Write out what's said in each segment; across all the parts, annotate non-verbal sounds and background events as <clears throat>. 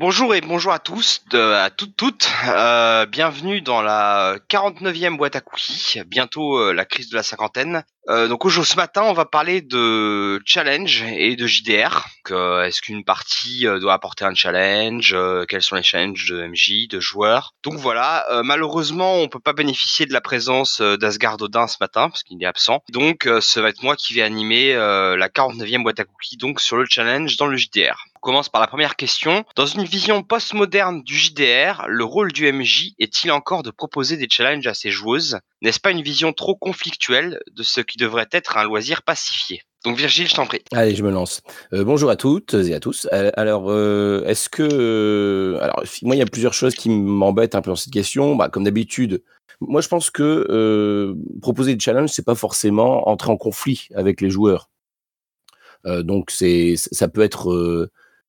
Bonjour et bonjour à tous, à toutes toutes. Euh, bienvenue dans la 49e boîte à cookies, bientôt euh, la crise de la cinquantaine. Euh, donc aujourd'hui, ce matin, on va parler de challenge et de JDR. Est-ce qu'une partie doit apporter un challenge Quels sont les challenges de MJ, de joueurs? Donc voilà, malheureusement, on peut pas bénéficier de la présence d'Asgard Odin ce matin parce qu'il est absent. Donc ça va être moi qui vais animer la 49e boîte à cookies donc sur le challenge dans le JDR. Commence par la première question. Dans une vision postmoderne du JDR, le rôle du MJ est-il encore de proposer des challenges à ses joueuses? N'est-ce pas une vision trop conflictuelle de ce qui devrait être un loisir pacifié? Donc Virgile, je t'en prie. Allez, je me lance. Euh, bonjour à toutes et à tous. Euh, alors, euh, est-ce que... alors, moi, il y a plusieurs choses qui m'embêtent un peu dans cette question. Bah, comme d'habitude, moi, je pense que proposer des challenges, c'est pas forcément entrer en conflit avec les joueurs. donc, c'est, ça peut être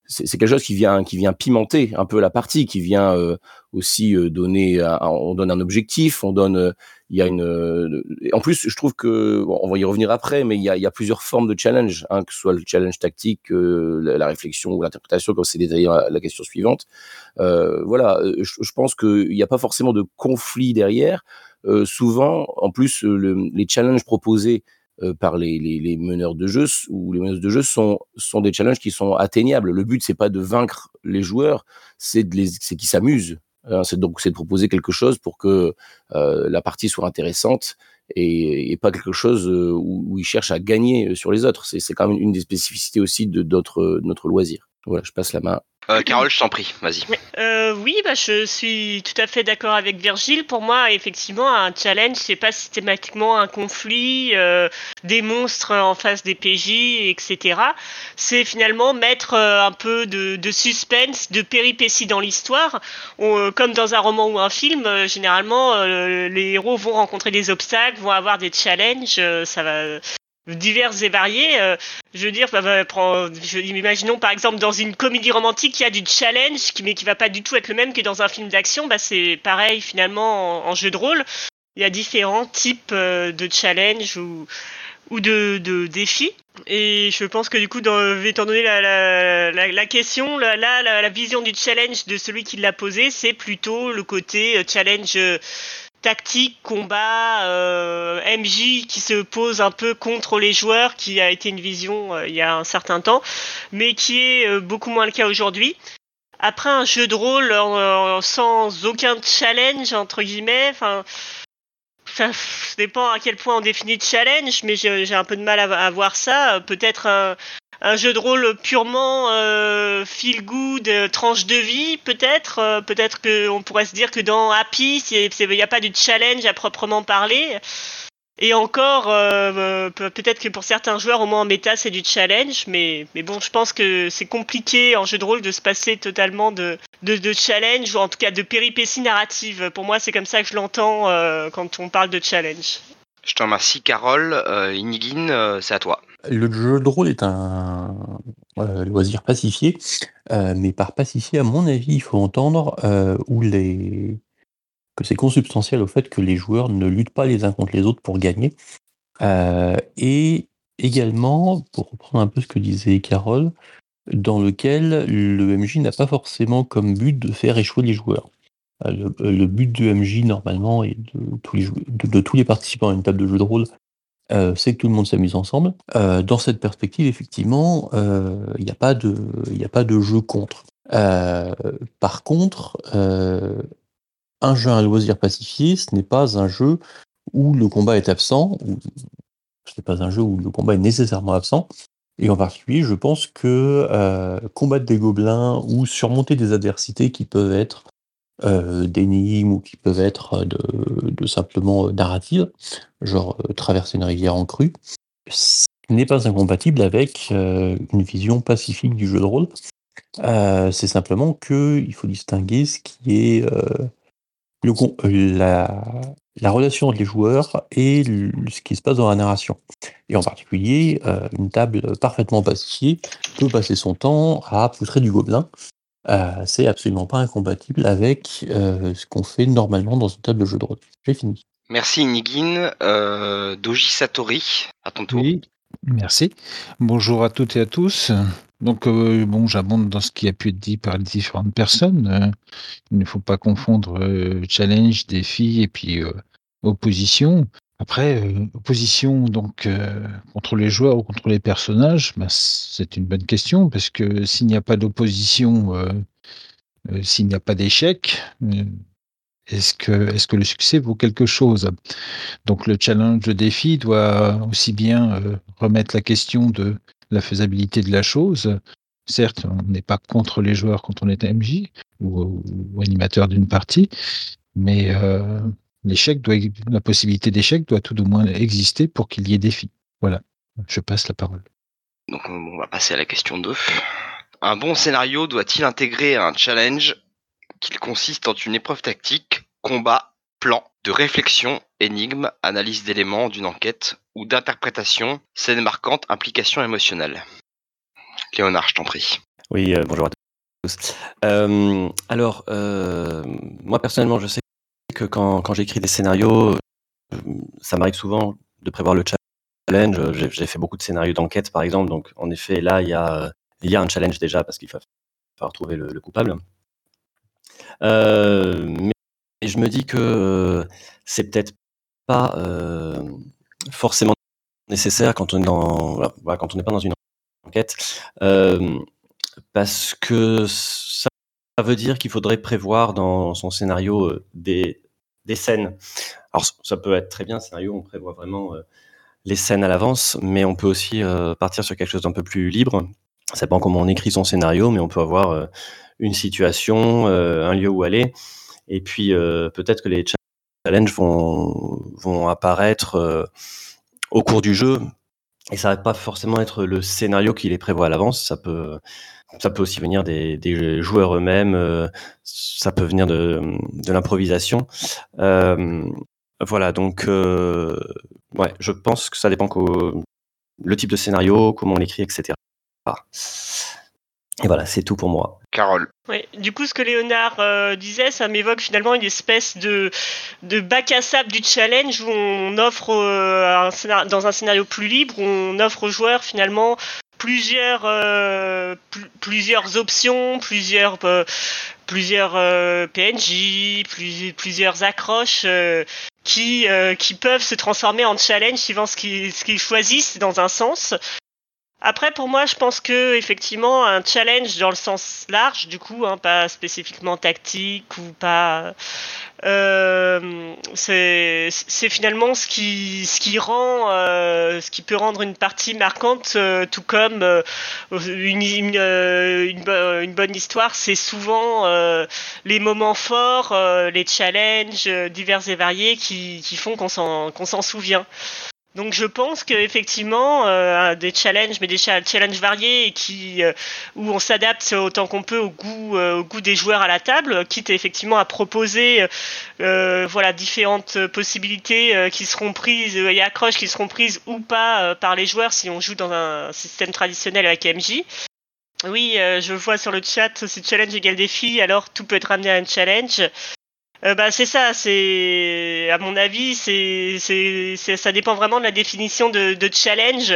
c'est quelque chose qui vient qui vient pimenter un peu la partie, qui vient euh, aussi euh, donner, on donne un objectif, on donne, euh, il y a une, en plus je trouve que on va y revenir après, mais il y a, y a plusieurs formes de challenge, hein, que ce soit le challenge tactique, la, réflexion ou l'interprétation, comme c'est détaillé la, la question suivante. voilà, je, je pense qu'il n'y a pas forcément de conflit derrière. souvent, en plus, le, les challenges proposés euh, par les, les, meneurs de jeu ou les meneuses de jeu sont, sont des challenges qui sont atteignables. Le but, c'est pas de vaincre les joueurs, c'est de qu'ils s'amusent. Hein, c'est donc c'est de proposer quelque chose pour que euh, la partie soit intéressante et, pas quelque chose euh, où, ils cherchent à gagner sur les autres. C'est, quand même une des spécificités aussi de, d'autres, notre loisir. Voilà, je passe la main euh, Carole, je t'en prie, vas-y. Euh, oui, bah, je suis tout à fait d'accord avec Virgile. Pour moi, effectivement, un challenge, c'est pas systématiquement un conflit, euh, des monstres en face des PJ, etc. C'est finalement mettre euh, un peu de, de, suspense, de péripéties dans l'histoire. Comme dans un roman ou un film, généralement, les héros vont rencontrer des obstacles, vont avoir des challenges. ça va diverses et variées. Euh, je veux dire, bah, bah, je, imaginons par exemple dans une comédie romantique, il y a du challenge, qui, mais qui va pas du tout être le même que dans un film d'action. Bah, c'est pareil finalement en, jeu de rôle. Il y a différents types euh, de challenge ou, ou de, de, défis. Et je pense que du coup, dans, étant donné la, la, la, question, là, la, la, vision du challenge de celui qui l'a posé, c'est plutôt le côté euh, challenge tactique, combat, euh, MJ qui se pose un peu contre les joueurs, qui a été une vision euh, il y a un certain temps, mais qui est euh, beaucoup moins le cas aujourd'hui. Après un jeu de rôle sans aucun challenge entre guillemets, enfin ça dépend à quel point on définit challenge, mais j'ai un peu de mal à, voir ça. Peut-être un jeu de rôle purement euh, feel good, euh, tranche de vie, peut-être. Euh, peut-être qu'on pourrait se dire que dans Happy, il n'y a pas de challenge à proprement parler. Et encore, peut-être que pour certains joueurs, au moins en méta, c'est du challenge. Mais, bon, je pense que c'est compliqué en jeu de rôle de se passer totalement de challenge, ou en tout cas de péripéties narratives. Pour moi, c'est comme ça que je l'entends quand on parle de challenge. Je te remercie, Carole. Inigine, c'est à toi. Le jeu de rôle est un euh, loisir pacifié, euh, mais par pacifié, à mon avis, il faut entendre euh, que c'est consubstantiel au fait que les joueurs ne luttent pas les uns contre les autres pour gagner. et également, pour reprendre un peu ce que disait Carole, dans lequel le MJ n'a pas forcément comme but de faire échouer les joueurs. Le, but du MJ, normalement, et de tous, les, participants à une table de jeu de rôle, euh, c'est que tout le monde s'amuse ensemble. Euh, dans cette perspective, effectivement, euh, il n'y a pas de, il a pas de jeu contre. par contre, un jeu à loisir pacifié, ce n'est pas un jeu où le combat est absent, ou ce n'est pas un jeu où le combat est nécessairement absent. Et en particulier, je pense que combattre des gobelins ou surmonter des adversités qui peuvent être euh, d'énigmes ou qui peuvent être de, de simplement narratives, genre euh, traverser une rivière en crue, n'est pas incompatible avec euh, une vision pacifique du jeu de rôle. c'est simplement que il faut distinguer ce qui est le, la, la, relation entre les joueurs et ce qui se passe dans la narration. Et en particulier, une table parfaitement pacifiée peut passer son temps à poutrer du gobelin euh, c'est absolument pas incompatible avec euh, ce qu'on fait normalement dans une table de jeu de rôle. J'ai fini. Merci Nigin. Euh, Doji Satori, à ton tour. Oui, merci. Bonjour à toutes et à tous. Donc, euh, bon, j'abonde dans ce qui a pu être dit par les différentes personnes. Euh, il ne faut pas confondre euh, challenge, défi et puis opposition. Après, opposition donc contre les joueurs ou contre les personnages, bah, c'est une bonne question parce que s'il n'y a pas d'opposition, s'il n'y a pas d'échec, est-ce que, est que le succès vaut quelque chose? Donc le challenge, le défi doit aussi bien remettre la question de la faisabilité de la chose. Certes, on n'est pas contre les joueurs quand on est MJ ou, animateur d'une partie, mais euh, l'échec doit, la possibilité d'échec doit tout au moins exister pour qu'il y ait défi. Voilà, je passe la parole. Donc on va passer à la question 2. Un bon scénario doit-il intégrer un challenge qu'il consiste en une épreuve tactique, combat, plan, de réflexion, énigme, analyse d'éléments d'une enquête ou d'interprétation, scène marquante, implication émotionnelle? Léonard, je t'en prie. Oui, euh, bonjour à tous. Euh, alors, euh, moi personnellement, je sais quand, j'écris des scénarios, ça m'arrive souvent de prévoir le challenge. J'ai fait beaucoup de scénarios d'enquête, par exemple. Donc, en effet, là, il y a, un challenge déjà parce qu'il va falloir trouver le, le coupable. mais je me dis que c'est peut-être pas forcément nécessaire quand on n'est pas dans une enquête, parce que ça veut dire qu'il faudrait prévoir dans son scénario des, des scènes. Alors ça peut être très bien, scénario, on prévoit vraiment les scènes à l'avance, mais on peut aussi partir sur quelque chose d'un peu plus libre. Ça dépend comment on écrit son scénario, mais on peut avoir une situation, un lieu où aller, et puis peut-être que les challenges vont, apparaître au cours du jeu. Et ça va pas forcément être le scénario qui les prévoit à l'avance. Ça peut, ça peut aussi venir des, des joueurs eux-mêmes. Euh, ça peut venir de, de l'improvisation. Euh, voilà, donc euh, ouais, je pense que ça dépend que, le type de scénario, comment on l'écrit, etc. Et voilà, c'est tout pour moi. Carole. Oui, du coup, ce que Léonard euh, disait, ça m'évoque finalement une espèce de, de bac à sable du challenge où on offre, euh, un dans un scénario plus libre, où on offre aux joueurs finalement plusieurs, euh, plusieurs options, plusieurs, plusieurs PNJ, plusieurs accroches qui, qui peuvent se transformer en challenge suivant ce qu'ils ce qu'ils choisissent dans un sens. Après, pour moi, je pense que effectivement, un challenge dans le sens large, du coup, hein, pas spécifiquement tactique ou pas, euh, c'est finalement ce qui, rend, euh, ce qui peut rendre une partie marquante, euh, tout comme une, une, bonne histoire, c'est souvent les moments forts, les challenges divers et variés qui font qu'on s'en souvient. Donc je pense qu'effectivement, euh, des challenges, mais des challenges variés et qui, euh, où on s'adapte autant qu'on peut au goût, euh, au goût des joueurs à la table, quitte effectivement à proposer euh, voilà, différentes possibilités qui seront prises et accroches qui seront prises ou pas par les joueurs si on joue dans un système traditionnel avec MJ. Oui, je vois sur le chat, si challenge égale défi, alors tout peut être amené à un challenge. Euh, bah, c'est ça, c'est à mon avis, c'est, ça dépend vraiment de la définition de, de challenge.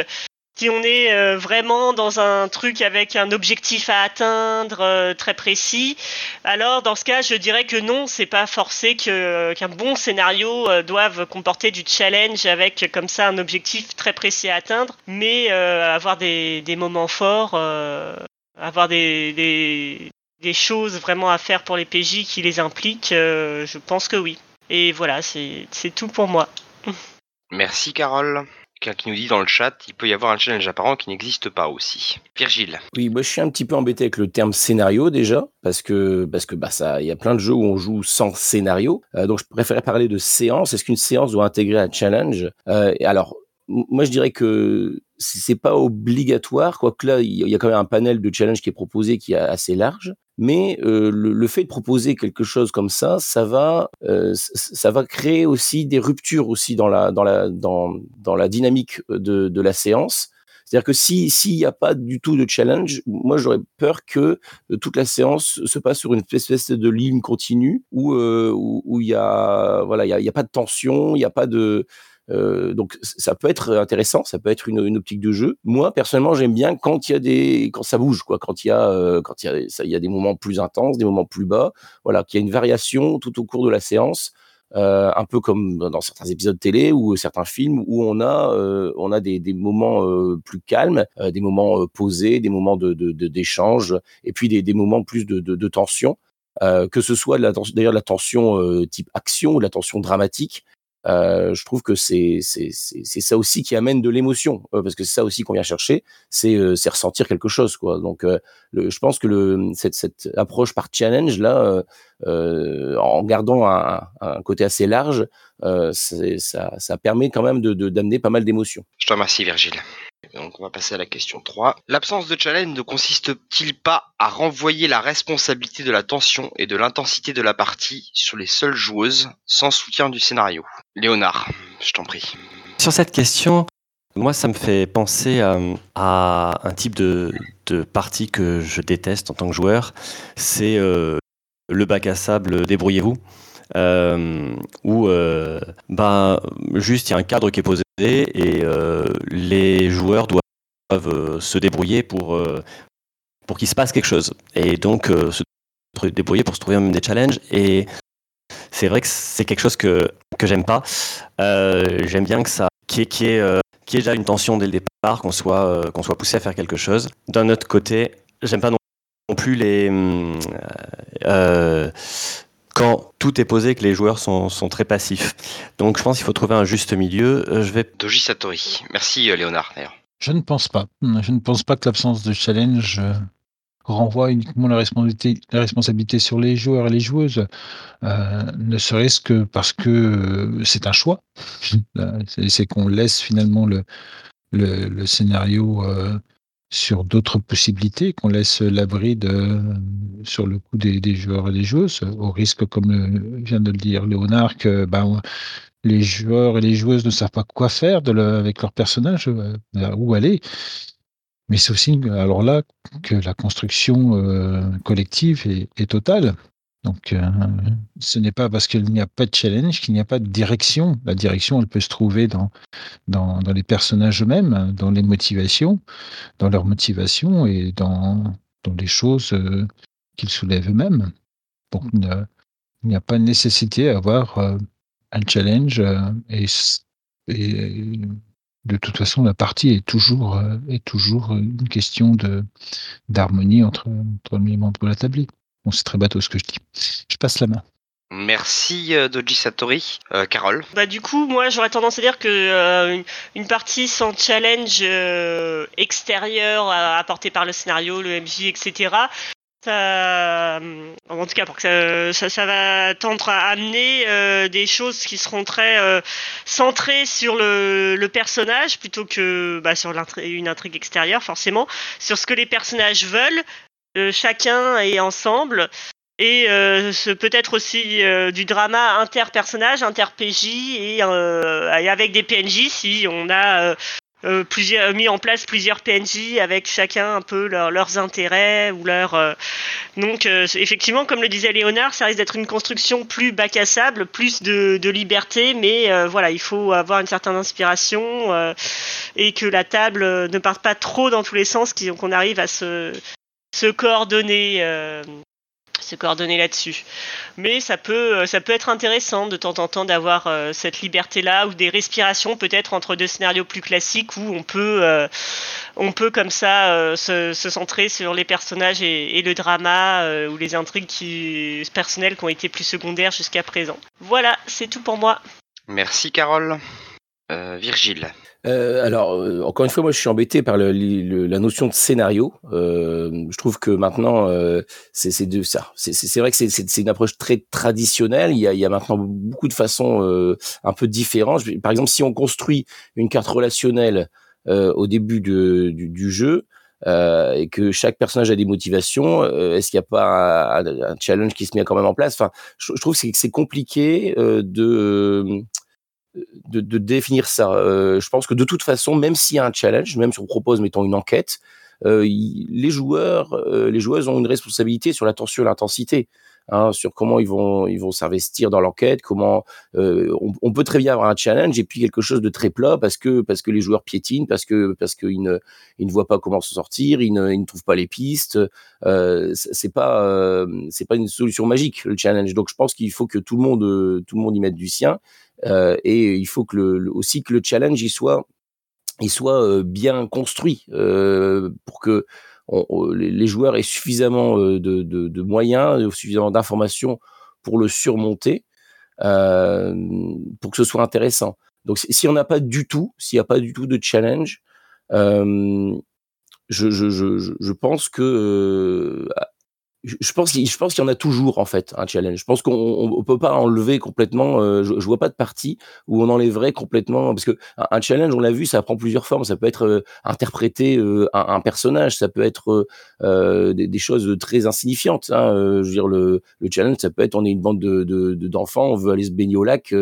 Si on est euh, vraiment dans un truc avec un objectif à atteindre euh, très précis, alors dans ce cas, je dirais que non, c'est pas forcé que qu'un bon scénario doive comporter du challenge avec comme ça un objectif très précis à atteindre, mais avoir des, des moments forts, avoir des, des des choses vraiment à faire pour les PJ qui les impliquent, euh, je pense que oui. Et voilà, c'est tout pour moi. Merci Carole. Quelqu'un qui nous dit dans le chat, il peut y avoir un challenge apparent qui n'existe pas aussi. Virgile. Oui, moi je suis un petit peu embêté avec le terme scénario déjà, parce que parce que bah ça, il y a plein de jeux où on joue sans scénario. Euh, donc je préférais parler de séance. Est-ce qu'une séance doit intégrer un challenge? Euh, Alors moi je dirais que c'est pas obligatoire, quoique là il y a quand même un panel de challenge qui est proposé qui est assez large mais euh, le, fait de proposer quelque chose comme ça, ça va, euh, ça va créer aussi des ruptures aussi dans la dans la dans, dans la dynamique de, de la séance. C'est-à-dire que si s'il n'y a pas du tout de challenge, moi j'aurais peur que euh, toute la séance se passe sur une espèce de ligne continue où où il y a voilà il y a, a, pas de tension, il n'y a pas de euh, donc ça peut être intéressant, ça peut être une, une optique de jeu. Moi personnellement, j'aime bien quand il y a des, quand ça bouge, quoi, quand il y a, euh, quand il y a, il y a des moments plus intenses, des moments plus bas, voilà, qu'il y a une variation tout au cours de la séance. Euh, un peu comme dans certains épisodes télé ou certains films où on a euh, on a des, des moments euh, plus calmes, des moments posés, des moments de d'échange de, et puis des, des moments plus de, de, de tension. que ce soit d'ailleurs de la tension type action ou de la tension dramatique, euh, je trouve que c'est c'est ça aussi qui amène de l'émotion euh, parce que c'est ça aussi qu'on vient chercher, c'est euh, c'est ressentir quelque chose quoi. Donc je pense que le cette cette approche par challenge là, en gardant un, un, côté assez large, ça ça permet quand même de d'amener pas mal d'émotions. Je te remercie Virgile. Donc on va passer à la question 3. L'absence de challenge ne consiste-t-il pas à renvoyer la responsabilité de la tension et de l'intensité de la partie sur les seules joueuses sans soutien du scénario? Léonard, je t'en prie. Sur cette question, moi ça me fait penser à, un type de, partie que je déteste en tant que joueur, c'est euh, le bac à sable débrouillez-vous. Euh, où ben, juste il y a un cadre qui est posé et euh, les joueurs doivent se débrouiller pour, pour qu'il se passe quelque chose. Et donc se débrouiller pour se trouver même des challenges. Et c'est vrai que c'est quelque chose que, que j'aime pas. j'aime bien que ça, qui est, qui est, qui est déjà une tension dès le départ, qu'on soit, qu'on soit poussé à faire quelque chose. D'un autre côté, j'aime pas non plus les quand tout est posé, que les joueurs sont, sont très passifs. Donc je pense qu'il faut trouver un juste milieu. Euh, je vais... Doji Satori. Merci euh, Léonard d'ailleurs. Je ne pense pas. Je ne pense pas que l'absence de challenge euh, renvoie uniquement la responsabilité, la responsabilité sur les joueurs et les joueuses, euh, ne serait-ce que parce que c'est un choix. <laughs> c'est qu'on laisse finalement le, le, le scénario euh, sur d'autres possibilités, qu'on laisse l'abri de, sur le coup des, joueurs et des joueuses, au risque, comme vient de le dire Léonard, que ben, les joueurs et les joueuses ne savent pas quoi faire avec leur personnage, euh, où aller. Mais c'est aussi, alors là, que la construction euh, collective est, totale. Donc, euh, ce n'est pas parce qu'il n'y a pas de challenge qu'il n'y a pas de direction. La direction, elle peut se trouver dans, dans, les personnages eux-mêmes, dans les motivations, dans leurs motivations et dans, dans les choses euh, qu'ils soulèvent eux-mêmes. Donc, il n'y a pas de nécessité à avoir euh, un challenge et, de toute façon, la partie est toujours, est toujours une question d'harmonie entre, entre les membres de la tablée. Bon, c'est très bateau ce que je dis. Je passe la main. Merci euh, Doji Satori. Euh, Carole Bah du coup, moi j'aurais tendance à dire que euh, une partie sans challenge euh, extérieur apporté par le scénario, le MJ, etc. Ça, en tout cas, pour que ça, ça, ça va tendre à amener euh, des choses qui seront très euh, centrées sur le, le, personnage plutôt que bah, sur une intrigue extérieure, forcément, sur ce que les personnages veulent, chacun est ensemble et euh, peut-être aussi euh, du drama interpersonnage, inter-PJ et, euh, avec des PNJ si on a plusieurs, mis en place plusieurs PNJ avec chacun un peu leur, leurs intérêts ou leurs. donc effectivement, comme le disait Léonard, ça risque d'être une construction plus bac à sable, plus de, de liberté, mais voilà, il faut avoir une certaine inspiration et que la table ne parte pas trop dans tous les sens, qu'on arrive à se se coordonner euh, se là-dessus. Mais ça peut, ça peut être intéressant de temps en temps d'avoir euh, cette liberté-là ou des respirations peut-être entre deux scénarios plus classiques où on peut, euh, comme ça euh, se, centrer sur les personnages et, le drama ou les intrigues personnelles qui ont été plus secondaires jusqu'à présent. Voilà, c'est tout pour moi. Merci Carole. Virgile. Euh, alors, euh, encore une fois, moi, je suis embêté par la notion de scénario. Euh, je trouve que maintenant, euh, c'est de ça. C'est vrai que c'est une approche très traditionnelle. Il y a, maintenant beaucoup de façons euh, un peu différentes. Par exemple, si on construit une carte relationnelle euh, au début du, jeu, et que chaque personnage a des motivations, est-ce qu'il n'y a pas un, challenge qui se met quand même en place? Enfin, je trouve que c'est compliqué de de, de, définir ça. Euh, je pense que de toute façon, même s'il y a un challenge, même si on propose, mettons, une enquête, euh, les joueurs, euh, les joueuses ont une responsabilité sur la tension et l'intensité. hein, sur comment ils vont ils vont s'investir dans l'enquête, comment euh, on, peut très bien avoir un challenge et puis quelque chose de très plat parce que parce que les joueurs piétinent, parce que parce qu'ils ne ils ne voient pas comment se sortir, ils ne, ils ne trouvent pas les pistes. Euh, c'est pas euh, c'est pas une solution magique le challenge. Donc je pense qu'il faut que tout le monde tout le monde y mette du sien euh, et il faut que le, aussi que le challenge il soit il soit bien construit pour que les joueurs aient suffisamment de moyens, suffisamment d'informations pour le surmonter, pour que ce soit intéressant. Donc si on n'a pas du tout, s'il n'y a pas du tout de challenge, je, je, je, je, pense que je pense, je pense qu'il y en a toujours en fait un challenge. Je pense qu'on ne peut pas enlever complètement. Euh, je, je, vois pas de partie où on enlèverait complètement parce que un, challenge, on l'a vu, ça prend plusieurs formes. Ça peut être euh, interpréter euh, un, un, personnage, ça peut être des, des, choses très insignifiantes. Hein. je veux dire le, le, challenge, ça peut être on est une bande de d'enfants, de, on veut aller se baigner au lac.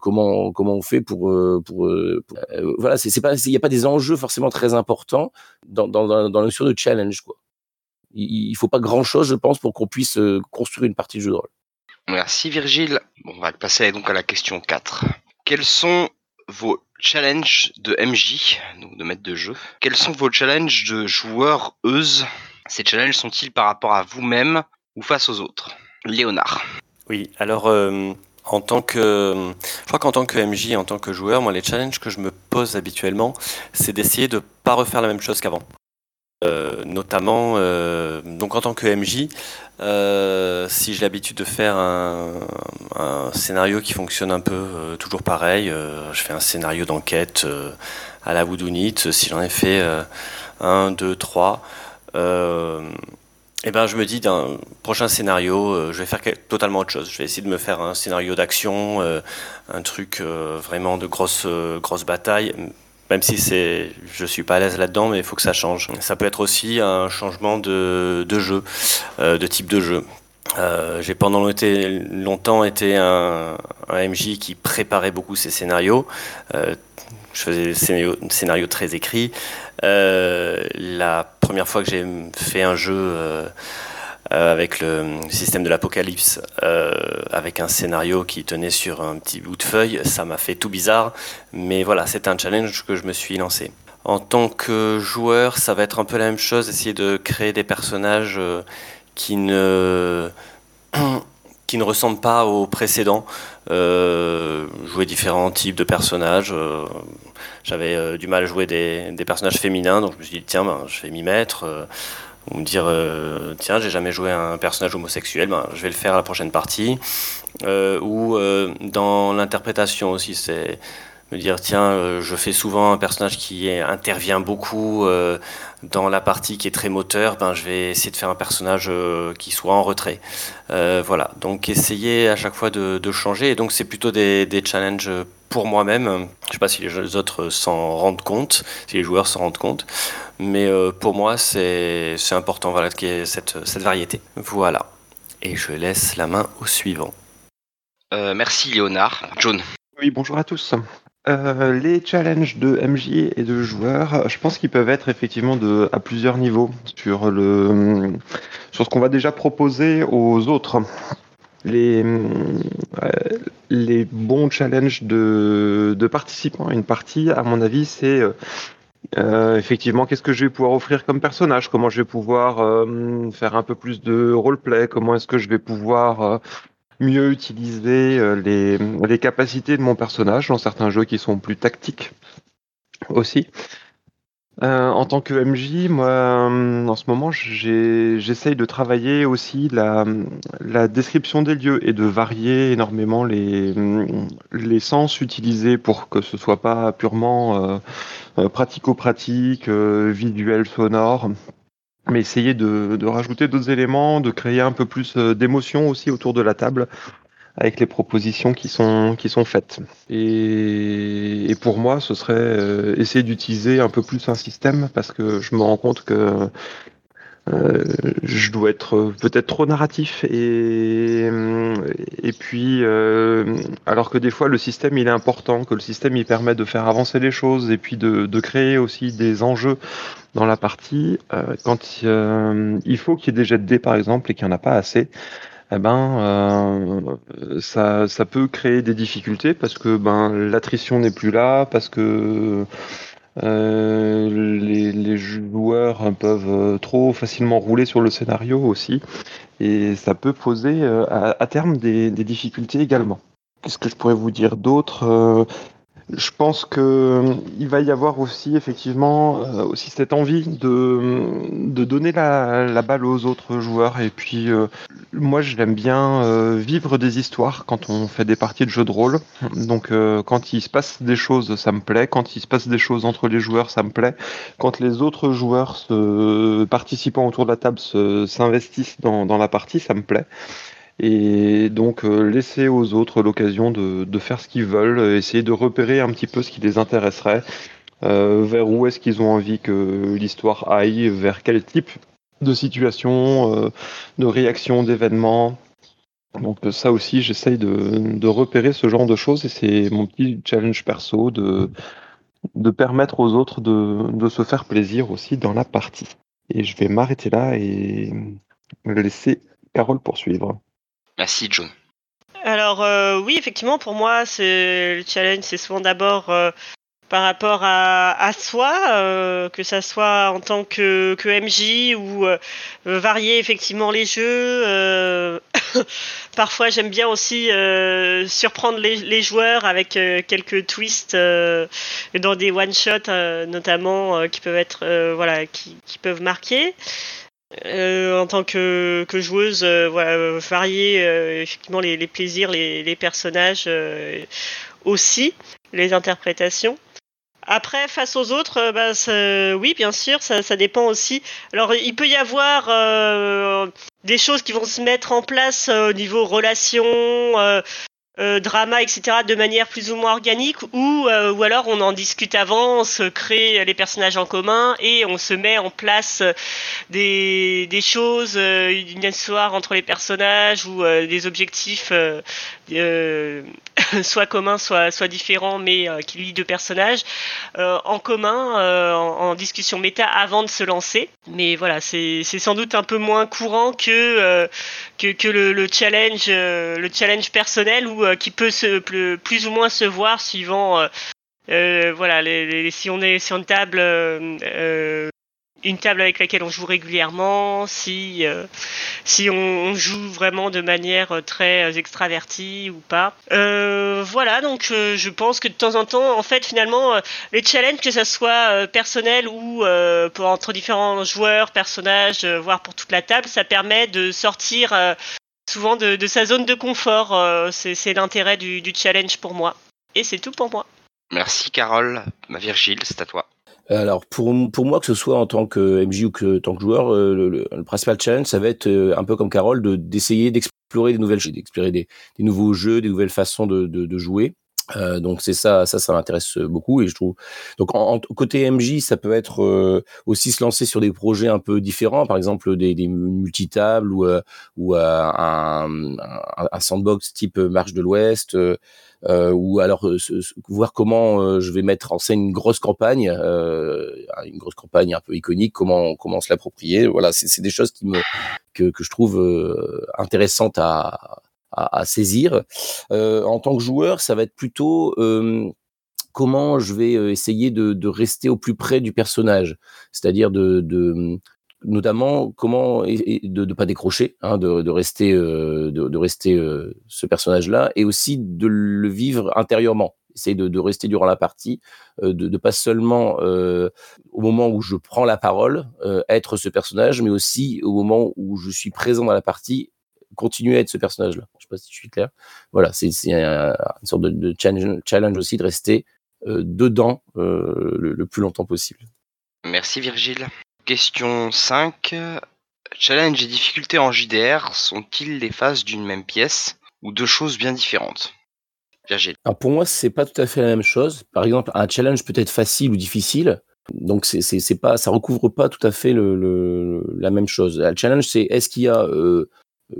comment comment on fait pour pour, voilà, c'est pas il n'y a pas des enjeux forcément très importants dans dans, dans, dans la notion de challenge quoi il faut pas grand chose, je pense, pour qu'on puisse euh, construire une partie de jeu de rôle. Merci Virgile. Bon, on va passer donc à la question 4. Quels sont vos challenges de MJ, donc de maître de jeu? Quels sont vos challenges de joueurs Euse Ces challenges sont-ils par rapport à vous-même ou face aux autres? Léonard. Oui, alors euh, en tant que, je crois qu'en tant que MJ, en tant que joueur, moi les challenges que je me pose habituellement, c'est d'essayer de pas refaire la même chose qu'avant. Euh, notamment, euh, donc en tant que MJ, euh, si j'ai l'habitude de faire un, scénario qui fonctionne un peu toujours pareil, je fais un scénario d'enquête à la Woodoonit, si j'en ai fait un, deux, trois, et ben je me dis d'un prochain scénario, je vais faire totalement autre chose. Je vais essayer de me faire un scénario d'action, un truc vraiment de grosse grosse bataille, même si c'est, je suis pas à l'aise là-dedans, mais il faut que ça change. Ça peut être aussi un changement de, de jeu, euh, de type de jeu. Euh, j'ai pendant longtemps été un, un, MJ qui préparait beaucoup ses scénarios. Euh, je faisais des scénarios, très écrits. La première fois que j'ai fait un jeu euh, avec le système de l'apocalypse, euh, avec un scénario qui tenait sur un petit bout de feuille, ça m'a fait tout bizarre. Mais voilà, c'est un challenge que je me suis lancé. En tant que joueur, ça va être un peu la même chose, essayer de créer des personnages euh, qui ne <clears throat> qui ne ressemblent pas aux précédents. Jouer différents types de personnages. J'avais du mal à jouer des, des, personnages féminins, donc je me suis dit tiens, ben, je vais m'y mettre ou me dire euh, tiens j'ai jamais joué un personnage homosexuel ben, je vais le faire à la prochaine partie. Euh, ou euh, dans l'interprétation aussi c'est me dire tiens je fais souvent un personnage qui intervient beaucoup dans la partie qui est très moteur ben je vais essayer de faire un personnage qui soit en retrait voilà donc essayer à chaque fois de, de changer et donc c'est plutôt des, des challenges pour moi-même je sais pas si les autres s'en rendent compte si les joueurs s'en rendent compte mais euh, pour moi, c'est important voilà, qu'il y ait cette, cette, variété. Voilà. Et je laisse la main au suivant. Euh, merci Léonard. John. Oui, bonjour à tous. Euh, les challenges de MJ et de joueurs, je pense qu'ils peuvent être effectivement de, à plusieurs niveaux sur, le, sur ce qu'on va déjà proposer aux autres. Les, les bons challenges de, de participants à une partie, à mon avis, c'est euh, effectivement, qu'est-ce que je vais pouvoir offrir comme personnage? Comment je vais pouvoir euh, faire un peu plus de roleplay? Comment est-ce que je vais pouvoir euh, mieux utiliser les, les, capacités de mon personnage dans certains jeux qui sont plus tactiques aussi. En tant que MJ, moi, en ce moment, j'essaye de travailler aussi la, description des lieux et de varier énormément les, les sens utilisés pour que ce soit pas purement euh, pratico-pratique, euh, visuel, sonore mais essayer de, rajouter d'autres éléments, de créer un peu plus euh, d'émotion aussi autour de la table avec les propositions qui sont, qui sont faites. Et, pour moi, ce serait essayer d'utiliser un peu plus un système parce que je me rends compte que euh, je dois être peut-être trop narratif et et puis euh, alors que des fois le système il est important que le système il permet de faire avancer les choses et puis de, de créer aussi des enjeux dans la partie euh, quand il faut qu'il y ait des jets de dés par exemple et qu'il n'y en a pas assez eh ben, euh, ça, ça peut créer des difficultés parce que ben, l'attrition n'est plus là, parce que euh, les, joueurs peuvent trop facilement rouler sur le scénario aussi, et ça peut poser euh, à, terme des, des difficultés également. Qu'est-ce que je pourrais vous dire d'autre Euh, Je pense que euh, il va y avoir aussi effectivement euh, aussi cette envie de, de donner la, la balle aux autres joueurs. Et puis euh, moi j'aime bien euh, vivre des histoires quand on fait des parties de jeux de rôle. Donc quand il se passe des choses, ça me plaît. Quand il se passe des choses entre les joueurs, ça me plaît. Quand les autres joueurs se, participant autour de la table se- s'investissent dans, dans la partie, ça me plaît. Et donc euh, laisser aux autres l'occasion de, faire ce qu'ils veulent, essayer de repérer un petit peu ce qui les intéresserait, euh, vers où est-ce qu'ils ont envie que l'histoire aille, vers quel type de situation, euh, de réaction, d'événement. Donc ça aussi, j'essaye de, repérer ce genre de choses et c'est mon petit challenge perso de, permettre aux autres de se faire plaisir aussi dans la partie. Et je vais m'arrêter là et laisser Carole poursuivre. Alors euh, oui, effectivement, pour moi, le challenge, c'est souvent d'abord euh, par rapport à, soi, euh, que ça soit en tant que, que MJ ou varier effectivement les jeux. <coughs> Parfois, j'aime bien aussi surprendre les, joueurs avec quelques twists dans des one shots, notamment qui peuvent être qui peuvent marquer. Euh, en tant que, que joueuse, euh, voilà, euh, varier effectivement les, plaisirs, les, personnages aussi, les interprétations. Après, face aux autres, bah, oui, bien sûr, ça, ça dépend aussi. Alors, il peut y avoir des choses qui vont se mettre en place au niveau relations, euh, euh, drama, etc., de manière plus ou moins organique, ou, euh, ou alors on en discute avant, on se crée les personnages en commun et on se met en place euh, des, des choses, une histoire entre les personnages ou des objectifs euh, <laughs> soit communs, soit, soit différents, mais euh, qui lient deux personnages euh, en commun, en, discussion méta avant de se lancer. Mais voilà, c'est sans doute un peu moins courant que que, le, le challenge, le challenge personnel ou qui peut se plus, ou moins se voir suivant. voilà, les, si on est sur une table, une table avec laquelle on joue régulièrement, si euh, si on, joue vraiment de manière euh, très euh, extravertie ou pas. Voilà, donc je pense que de temps en temps, en fait, finalement, les challenges, que ça soit personnel ou pour, entre différents joueurs, personnages, voire pour toute la table, ça permet de sortir souvent de, sa zone de confort. c'est c'est l'intérêt du, du challenge pour moi. Et c'est tout pour moi. Merci, Carole. Ma Virgile, c'est à toi. Alors pour pour moi que ce soit en tant que MJ ou que en tant que joueur, euh, le, le- le principal challenge ça va être euh, un peu comme Carole de d'essayer d'explorer des nouvelles choses, d'explorer des, des nouveaux jeux, des nouvelles façons de, de, de jouer. Euh, donc c'est ça, ça, ça m'intéresse beaucoup et je trouve. Donc en, en- côté MJ, ça peut être euh, aussi se lancer sur des projets un peu différents, par exemple des, des multitables ou euh, ou euh, un, un, un sandbox type Marche de l'Ouest. euh, euh, ou alors euh, se- se- voir comment euh, je vais mettre en scène une grosse campagne, euh, une grosse campagne un peu iconique, comment comment se l'approprier. Voilà, c'est des choses qui me que, que je trouve euh, intéressantes à, à, à saisir. Euh, en tant que joueur, ça va être plutôt euh, comment je vais euh, essayer de, de rester au plus près du personnage, c'est-à-dire de, de notamment comment de ne pas décrocher, hein, de, de rester, euh, de, rester euh, ce personnage-là, et aussi de le vivre intérieurement. Essayer de, rester durant la partie, euh, de, pas seulement au moment où je prends la parole être ce personnage, mais aussi au moment où je suis présent dans la partie continuer à être ce personnage-là. Je sais pas si je suis clair. Voilà, c'est c'est un- une sorte de, de challenge, aussi de rester euh, dedans euh, le, le plus longtemps possible. Merci, Virgile. Question 5. Challenge et difficultés en JDR sont-ils les phases d'une même pièce ou deux choses bien différentes? Virgile. Alors pour moi, c'est pas tout à fait la même chose. Par exemple, un challenge peut être facile ou difficile. Donc c'est c'est c'est pas ça recouvre pas tout à fait le, le la même chose. Un challenge c'est est-ce qu'il y a euh,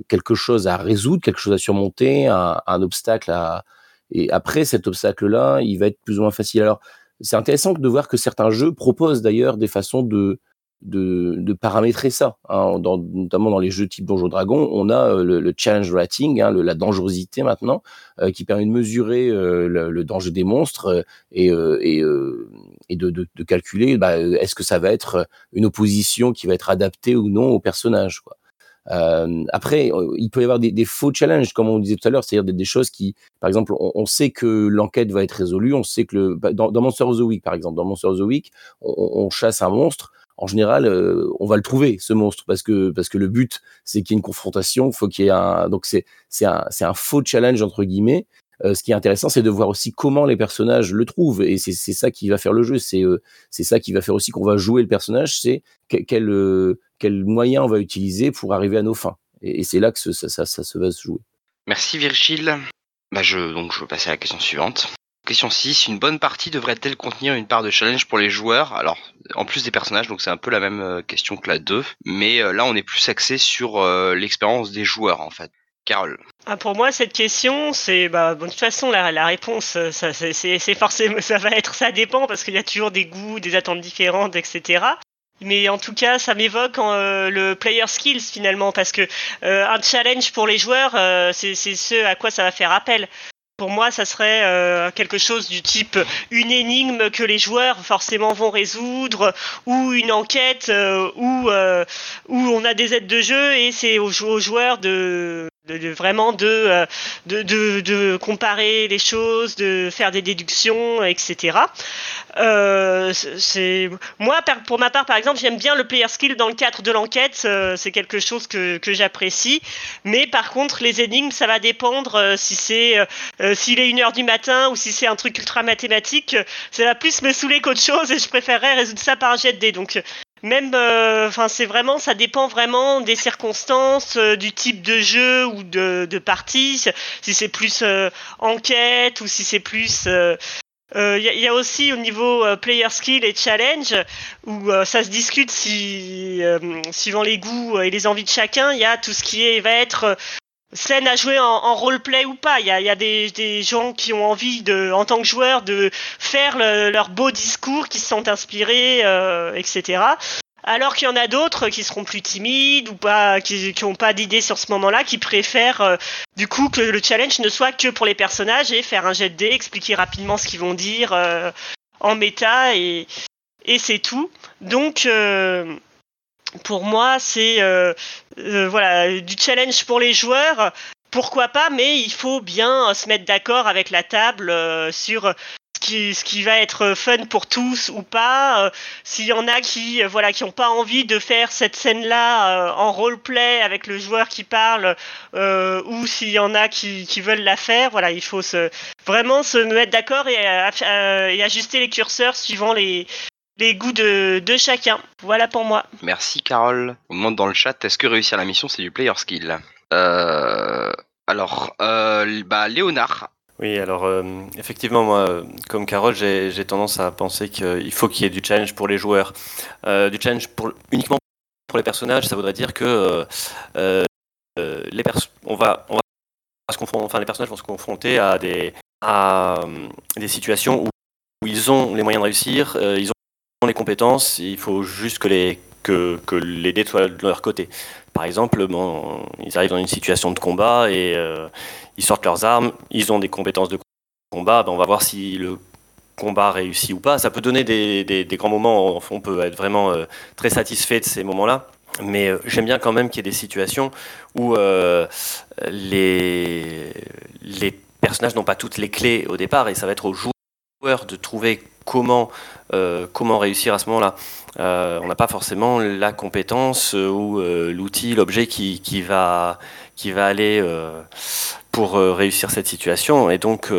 quelque chose à résoudre, quelque chose à surmonter, un, obstacle à et après cet obstacle là, il va être plus ou moins facile. Alors c'est intéressant de voir que certains jeux proposent d'ailleurs des façons de de, de paramétrer ça. Hein. Dans, notamment dans les jeux type Donjon Dragon, on a euh, le, le challenge rating, hein, la dangerosité maintenant, euh, qui permet de mesurer euh, le, le, danger des monstres et, et, et de, de, de, calculer bah, est-ce que ça va être une opposition qui va être adaptée ou non au personnage. Quoi. Euh, après, il peut y avoir des, des, faux challenges, comme on disait tout à l'heure, c'est-à-dire des, choses qui, par exemple, on, on sait que l'enquête va être résolue, on sait que le, bah, dans, dans Monster of the Week, par exemple, dans Monster of the Week, on, on chasse un monstre, en général, euh, on va le trouver ce monstre parce que parce que le but c'est qu'il y ait une confrontation, faut qu'il y ait un donc c'est c'est un c'est un faux challenge entre guillemets. Euh, ce qui est intéressant, c'est de voir aussi comment les personnages le trouvent et c'est ça qui va faire le jeu. C'est euh, c'est ça qui va faire aussi qu'on va jouer le personnage. C'est quel euh, quel moyen on va utiliser pour arriver à nos fins. Et, et c'est là que ça, ça, ça, se va se jouer. Merci Virgile. Bah je donc je vais passer à la question suivante. Question 6, une bonne partie devrait-elle contenir une part de challenge pour les joueurs? Alors, en plus des personnages, donc c'est un peu la même euh, question que la 2, mais euh, là on est plus axé sur euh, l'expérience des joueurs en fait. Carole. Ah, pour moi, cette question, c'est bah, de toute façon la, la réponse, ça, c'est forcément, <laughs> ça va être, ça dépend parce qu'il y a toujours des goûts, des attentes différentes, etc. Mais en tout cas, ça m'évoque euh, le player skills finalement, parce que euh, un challenge pour les joueurs, euh, c'est ce à quoi ça va faire appel. Pour moi, ça serait quelque chose du type une énigme que les joueurs forcément vont résoudre, ou une enquête où, où on a des aides de jeu et c'est aux, joueurs de, de, de vraiment de, de, de, de, comparer les choses, de faire des déductions, etc. c'est moi, pour ma part, par exemple, j'aime bien le player skill dans le cadre de l'enquête. c'est quelque chose que, que j'apprécie. Mais par contre, les énigmes, ça va dépendre si c'est euh, s'il est une heure du matin ou si c'est un truc ultra mathématique, ça va plus me saouler qu'autre chose et je préférerais résoudre ça par un jet de dés. Donc même, enfin euh, c'est vraiment, ça dépend vraiment des circonstances, euh, du type de jeu ou de, de partie. Si c'est plus enquête ou si c'est plus il euh, y, y, a aussi au niveau euh, player skill et challenge où euh, ça se discute si, suivant les goûts et les envies de chacun. Il y a tout ce qui est, va être scène à jouer en, roleplay ou pas. Il y a, des, gens qui ont envie, de, en tant que joueur, de faire le, leur beau discours, qui se sentent inspirés, euh, etc. Alors qu'il y en a d'autres qui seront plus timides ou pas, qui n'ont pas d'idée sur ce moment-là, qui préfèrent euh, du coup que le challenge ne soit que pour les personnages et faire un jet de dés, expliquer rapidement ce qu'ils vont dire euh, en méta et, c'est tout. Donc pour moi, c'est euh, euh, voilà du challenge pour les joueurs. Pourquoi pas, mais il faut bien se mettre d'accord avec la table euh, sur ce qui, ce qui va être fun pour tous ou pas. S'il y en a qui voilà qui n'ont pas envie de faire cette scène-là en roleplay avec le joueur qui parle, ou s'il y en a qui, qui veulent la faire, voilà, il faut vraiment se mettre d'accord et ajuster les curseurs suivant les, les goûts de, de, chacun. Voilà pour moi. Merci Carole. On demande dans le chat, est-ce que réussir la mission c'est du player skill? Euh, Alors, euh, bah, Léonard. Oui, alors euh, effectivement, moi, comme Carole, j'ai tendance à penser qu'il faut qu'il y ait du challenge pour les joueurs. Euh, du challenge pour, uniquement pour les personnages, ça voudrait dire que euh, les on va, on va se confronter, enfin, les personnages vont se confronter à des, à, des situations où, où ils ont les moyens de réussir, ils ont les compétences, il faut juste que les, que, soient de leur côté. Par exemple, bon, ils arrivent dans une situation de combat et euh, ils sortent leurs armes, ils ont des compétences de combat, ben on va voir si le combat réussit ou pas. Ça peut donner des, des, grands moments, on peut être vraiment euh, très satisfait de ces moments-là. Mais euh, j'aime bien quand même qu'il y ait des situations où les, les personnages n'ont pas toutes les clés au départ et ça va être aux joueurs de trouver comment, euh, comment réussir à ce moment-là. Euh, on n'a pas forcément la compétence euh, ou l'outil, l'objet qui, qui, va, qui va aller pour réussir cette situation. Et donc,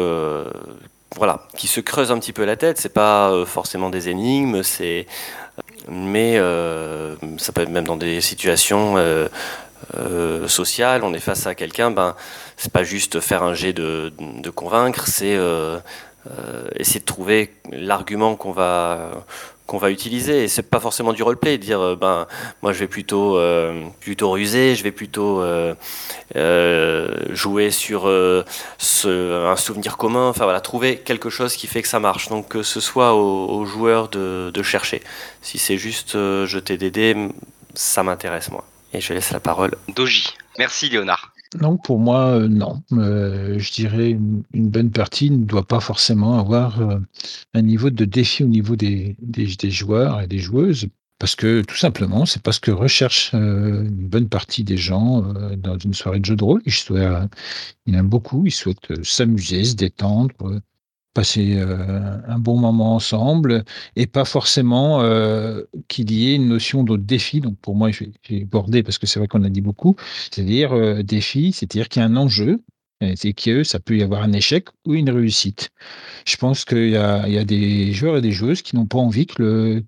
voilà, qui se creuse un petit peu la tête. C'est pas forcément des énigmes, c'est mais ça peut être même dans des situations euh, sociales, on est face à quelqu'un, ben c'est pas juste faire un jet de, de convaincre, c'est essayer de trouver l'argument qu'on va qu'on va utiliser. Et c'est pas forcément du roleplay, dire euh, ben moi je vais plutôt euh, plutôt ruser, je vais plutôt euh, jouer sur un souvenir commun. Enfin voilà, trouver quelque chose qui fait que ça marche. Donc que ce soit aux, joueurs de, de, chercher. Si c'est juste jeter des dés, ça m'intéresse moi. Et je laisse la parole. Doji. Merci Léonard. Non, pour moi, euh, non. Euh, je dirais une, bonne partie ne doit pas forcément avoir euh, un niveau de défi au niveau des, joueurs et des joueuses. Parce que tout simplement, c'est parce que recherche une bonne partie des gens dans une soirée de jeu de rôle. Ils, souhaitent, il y en a beaucoup, ils souhaitent s'amuser, se détendre, passer euh, un bon moment ensemble et pas forcément euh, qu'il y ait une notion de défi. Donc pour moi, j'ai bordé parce que c'est vrai qu'on a dit beaucoup, c'est-à-dire euh, défi, c'est-à-dire qu'il y a un enjeu et que ça peut y avoir un échec ou une réussite. Je pense qu'il y, y a, des joueurs et des joueuses qui n'ont pas envie que,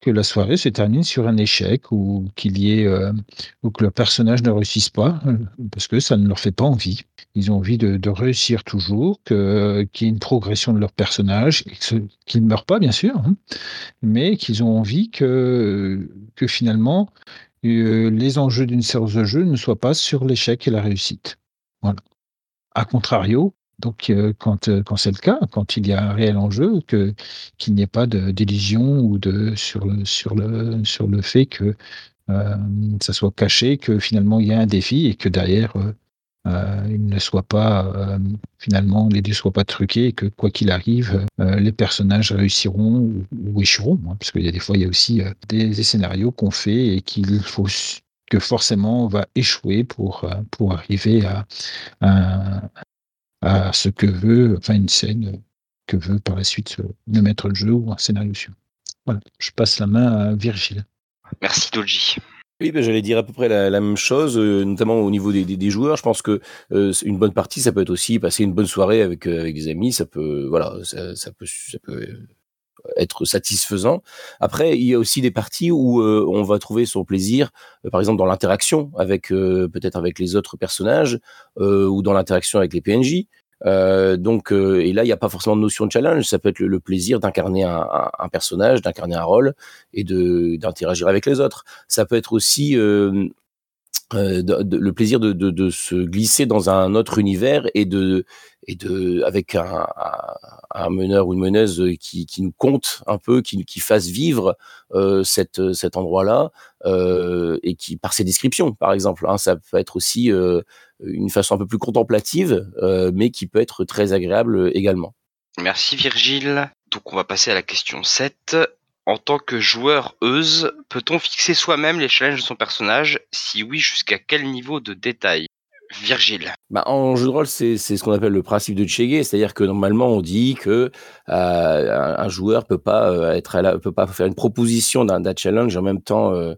que la soirée se termine sur un échec ou qu'il y ait euh, ou que le personnage ne réussisse pas euh, parce que ça ne leur fait pas envie. Ils ont envie de, réussir toujours, que qu'il y ait une progression de leur personnage, qu'ils ne meurent pas bien sûr, hein, mais qu'ils ont envie que finalement euh, les enjeux d'une séance de jeu ne soient pas sur l'échec et la réussite. Voilà. A contrario, donc, euh, quand, euh, quand c'est le cas, quand il y a un réel enjeu, que, qu'il n'y ait pas d'illusion ou de, sur, le, sur, le, sur le fait que euh, ça soit caché, que finalement il y a un défi et que derrière, il ne soit pas, finalement, les dés ne soient pas truqués et que quoi qu'il arrive, les personnages réussiront ou, échoueront. Hein, parce qu'il y a des fois, il y a aussi des, des scénarios qu'on fait et qu'il faut que forcément on va échouer pour, pour arriver à, à, à ce que veut, enfin une scène que veut par la suite le maître de jeu ou un scénario sur. Voilà, je passe la main à Virgile. Merci Dolji. Oui, ben, j'allais dire à peu près la, même chose, euh, notamment au niveau des, des, des, joueurs. Je pense que euh, une bonne partie, ça peut être aussi passer une bonne soirée avec, euh, avec des amis. Ça peut, voilà, ça, ça peut, ça peut être satisfaisant. Après, il y a aussi des parties où euh, on va trouver son plaisir, euh, par exemple dans l'interaction avec euh, peut-être avec les autres personnages ou dans l'interaction avec les PNJ. donc, et là, il n'y a pas forcément de notion de challenge. Ça peut être le, plaisir d'incarner un, un, personnage, d'incarner un rôle et de d'interagir avec les autres. Ça peut être aussi euh, le plaisir de, de, se glisser dans un autre univers et de et de avec un, un, meneur ou une meneuse qui, qui nous compte un peu, qui, qui fasse vivre euh, cette, cet endroit-là euh, et qui par ses descriptions, par exemple, hein, ça peut être aussi une façon un peu plus contemplative, mais qui peut être très agréable également. Merci Virgile. Donc on va passer à la question 7 en tant que joueur Euse, peut-on fixer soi-même les challenges de son personnage? Si oui, jusqu'à quel niveau de détail? Virgile. Bah, en jeu de rôle, c'est ce qu'on appelle le principe de Chege, c'est-à-dire que normalement on dit que euh, un joueur peut pas euh, être à la, peut pas faire une proposition d'un challenge en même temps euh,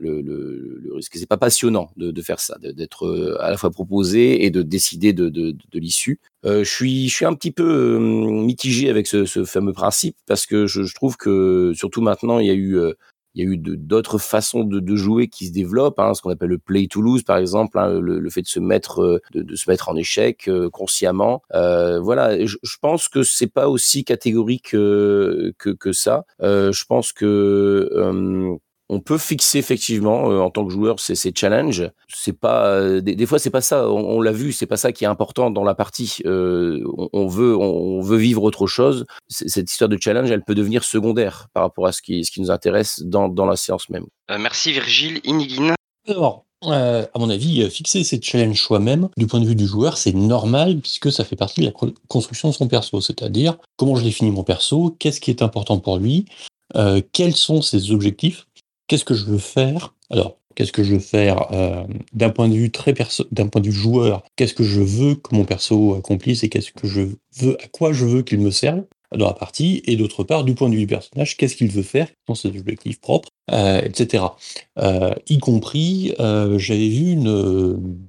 le, le, le risque. C'est pas passionnant de, de faire ça, d'être euh, à la fois proposé et de décider de, de, de l'issue. Euh, je suis, je suis un petit peu euh, mitigé avec ce, ce, fameux principe parce que je, je, trouve que surtout maintenant il y a eu euh, il y a eu d'autres façons de, de, jouer qui se développent, hein, ce qu'on appelle le play to lose par exemple, hein, le, le, fait de se mettre de, de, se mettre en échec euh, consciemment. Euh, voilà, je, je, pense que c'est pas aussi catégorique que, que ça. je pense que on peut fixer effectivement euh, en tant que joueur ces, ces challenges. C'est pas euh, des, des, fois c'est pas ça. On, on l'a vu, c'est pas ça qui est important dans la partie. Euh, on, on, veut on, veut vivre autre chose. Cette histoire de challenge, elle peut devenir secondaire par rapport à ce qui ce qui nous intéresse dans dans la séance même. Euh, merci Virgile, Inigine. Alors. Euh, à mon avis, fixer ces challenges soi-même, du point de vue du joueur, c'est normal puisque ça fait partie de la construction de son perso. C'est-à-dire, comment je définis mon perso, qu'est-ce qui est important pour lui, euh, quels sont ses objectifs, qu'est-ce que je veux faire? Alors, qu'est-ce que je veux faire euh, d'un point de vue très perso d'un point de vue joueur? Qu'est-ce que je veux que mon perso accomplisse et qu'est-ce que je veux, à quoi je veux qu'il me serve dans la partie? Et d'autre part, du point de vue du personnage, qu'est-ce qu'il veut faire sont ses objectifs propres, euh, etc. Euh, y compris, j'avais vu une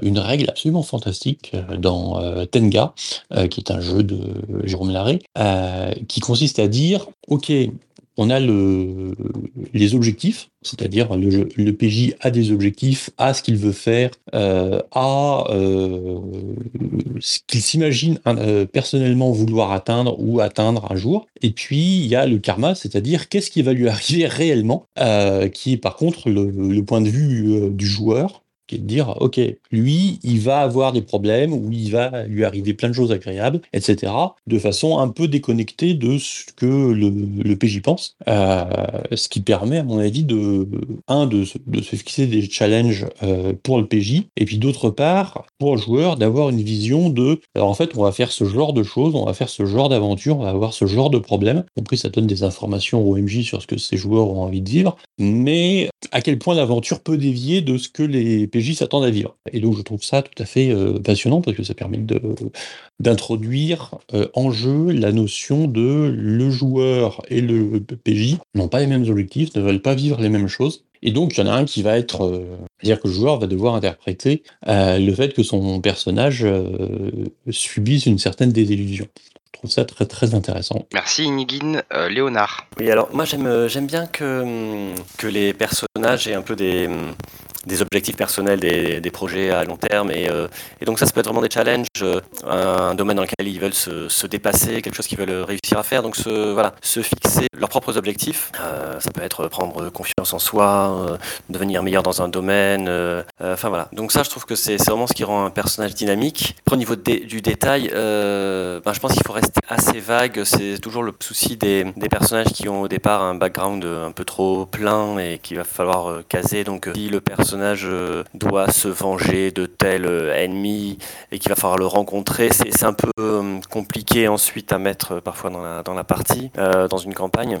une règle absolument fantastique dans Tenga, qui est un jeu de Jérôme Larrey, qui consiste à dire, OK, on a le, les objectifs, c'est-à-dire le, le, PJ a des objectifs, a ce qu'il veut faire, euh, a euh, ce qu'il s'imagine euh, personnellement vouloir atteindre ou atteindre un jour. Et puis il y a le karma, c'est-à-dire qu'est-ce qui va lui <laughs> arriver réellement, euh, qui est par contre le, point de vue du joueur qui est de dire, OK, lui, il va avoir des problèmes ou il va lui arriver plein de choses agréables, etc., de façon un peu déconnectée de ce que le, PJ pense, euh, ce qui permet, à mon avis, de, un, de, de se fixer des challenges euh, pour le PJ, et puis d'autre part, pour le joueur, d'avoir une vision de, alors en fait, on va faire ce genre de choses, on va faire ce genre d'aventure, on va avoir ce genre de problème, compris ça donne des informations au MJ sur ce que ces joueurs ont envie de vivre, mais à quel point l'aventure peut dévier de ce que les PJ s'attendent à vivre. Et donc je trouve ça tout à fait euh, passionnant parce que ça permet de, d'introduire euh, en jeu la notion de le joueur et le PJ n'ont pas les mêmes objectifs, ne veulent pas vivre les mêmes choses. Et donc, il y en a un qui va être, euh, c'est-à-dire que le joueur va devoir interpréter euh, le fait que son personnage euh, subisse une certaine désillusion. Je trouve ça très très intéressant. Merci Inigine. Euh, Léonard. Oui, alors moi j'aime j'aime bien que, que les personnages aient un peu des, des objectifs personnels, des, des projets à long terme. Et, euh, et donc ça, ça peut être vraiment des challenges, euh, un domaine dans lequel ils veulent se, se dépasser, quelque chose qu'ils veulent réussir à faire. Donc se, voilà, se fixer leurs propres objectifs. Euh, ça peut être prendre confiance en soi, devenir meilleur dans un domaine. Enfin voilà. Donc ça, je trouve que c'est vraiment ce qui rend un personnage dynamique. Après, au niveau du détail, euh, ben, je pense qu'il faut rester assez vague. C'est toujours le souci des, des personnages qui ont au départ un background un peu trop plein et qu'il va falloir caser. Donc si le personnage euh, doit se venger de tel euh, ennemi et qu'il va falloir le rencontrer, c'est un peu euh, compliqué ensuite à mettre parfois dans la, dans la partie, dans une campagne.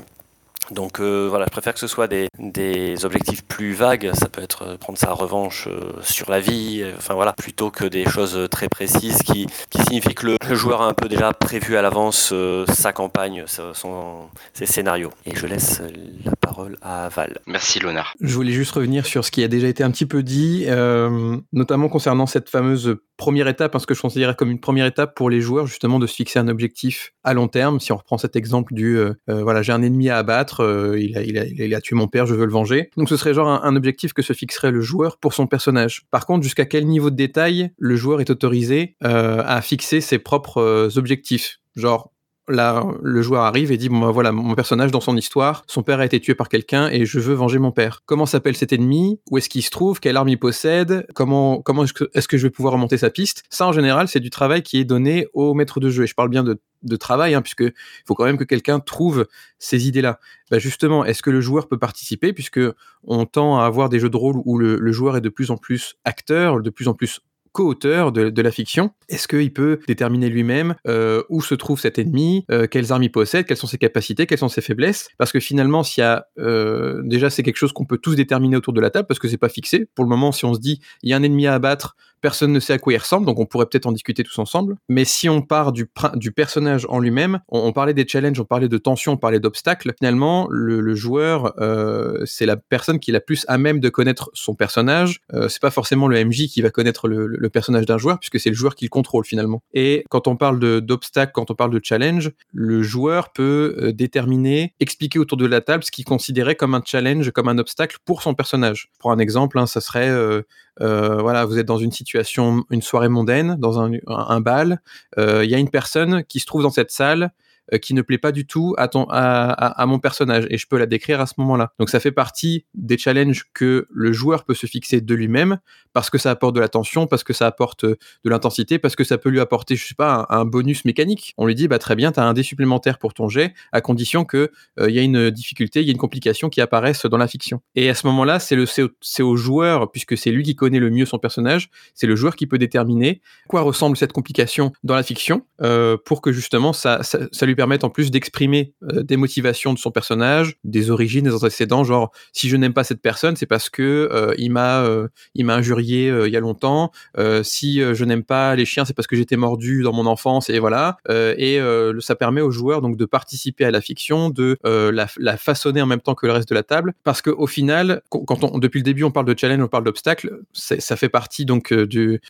Donc voilà, je préfère que ce soit des, des objectifs plus vagues, ça peut être prendre sa revanche sur la vie, enfin voilà, plutôt que des choses très précises qui, qui signifient que le, joueur a un peu déjà prévu à l'avance sa campagne, son, ses scénarios. Et je laisse la parole à Val. Merci Léonard. Je voulais juste revenir sur ce qui a déjà été un petit peu dit, euh, notamment concernant cette fameuse première étape, hein, ce que je considérais comme une première étape pour les joueurs, justement de se fixer un objectif à long terme. Si on reprend cet exemple du, euh, euh, voilà, j'ai un ennemi à abattre, euh, il, a, il, a, il a tué mon père, je veux le venger. Donc ce serait genre un, un objectif que se fixerait le joueur pour son personnage. Par contre, jusqu'à quel niveau de détail le joueur est autorisé euh, à fixer ses propres objectifs? Genre, le joueur arrive et dit bon bah, voilà mon personnage dans son histoire, son père a été tué par quelqu'un et je veux venger mon père. Comment s'appelle cet ennemi? Où est-ce qu'il se trouve? Quelle arme il possède? Comment comment est-ce que, je vais pouvoir remonter sa piste? Ça en général c'est du travail qui est donné au maître de jeu et je parle bien de travail, hein, puisque il faut quand même que quelqu'un trouve ces idées-là. Bah justement, est-ce que le joueur peut participer, puisque on tend à avoir des jeux de rôle où le joueur est de plus en plus acteur, de plus en plus co-auteur de, la fiction, est-ce qu'il peut déterminer lui-même euh, où se trouve cet ennemi, euh, quelles armes il possède, quelles sont ses capacités, quelles sont ses faiblesses? Parce que finalement, s'il y a euh, déjà c'est quelque chose qu'on peut tous déterminer autour de la table parce que c'est pas fixé. Pour le moment, si on se dit il y a un ennemi à abattre, personne ne sait à quoi il ressemble, donc on pourrait peut-être en discuter tous ensemble. Mais si on part du, personnage en lui-même, on, parlait des challenges, on parlait de tension, on parlait d'obstacles. Finalement, le, joueur, euh, c'est la personne qui est la plus à même de connaître son personnage. Euh, c'est pas forcément le MJ qui va connaître le, personnage d'un joueur, puisque c'est le joueur qui le contrôle finalement. Et quand on parle d'obstacles, quand on parle de challenge, le joueur peut euh, déterminer, expliquer autour de la table ce qu'il considérait comme un challenge, comme un obstacle pour son personnage. Pour un exemple, hein, ça serait euh, voilà, vous êtes dans une situation, une soirée mondaine, dans un, bal, il euh, y a une personne qui se trouve dans cette salle qui ne plaît pas du tout à, mon personnage et je peux la décrire à ce moment-là. Donc ça fait partie des challenges que le joueur peut se fixer de lui-même parce que ça apporte de la tension, parce que ça apporte de l'intensité, parce que ça peut lui apporter, je sais pas, un, bonus mécanique. On lui dit, bah très bien, tu as un dé supplémentaire pour ton jet à condition que il euh, y a une difficulté, il y a une complication qui apparaisse dans la fiction. Et à ce moment-là, c'est c'est au, au, joueur puisque c'est lui qui connaît le mieux son personnage, c'est le joueur qui peut déterminer quoi ressemble cette complication dans la fiction euh, pour que justement ça, ça, ça lui permettre en plus d'exprimer euh, des motivations de son personnage, des origines, des antécédents. Genre, si je n'aime pas cette personne, c'est parce que euh, il m'a euh, il m'a injurié il y a longtemps. si je n'aime pas les chiens, c'est parce que j'étais mordu dans mon enfance et voilà. et ça permet aux joueurs donc de participer à la fiction, de la, la, façonner en même temps que le reste de la table, parce qu'au final, quand on, depuis le début on parle de challenge, on parle d'obstacle, ça fait partie donc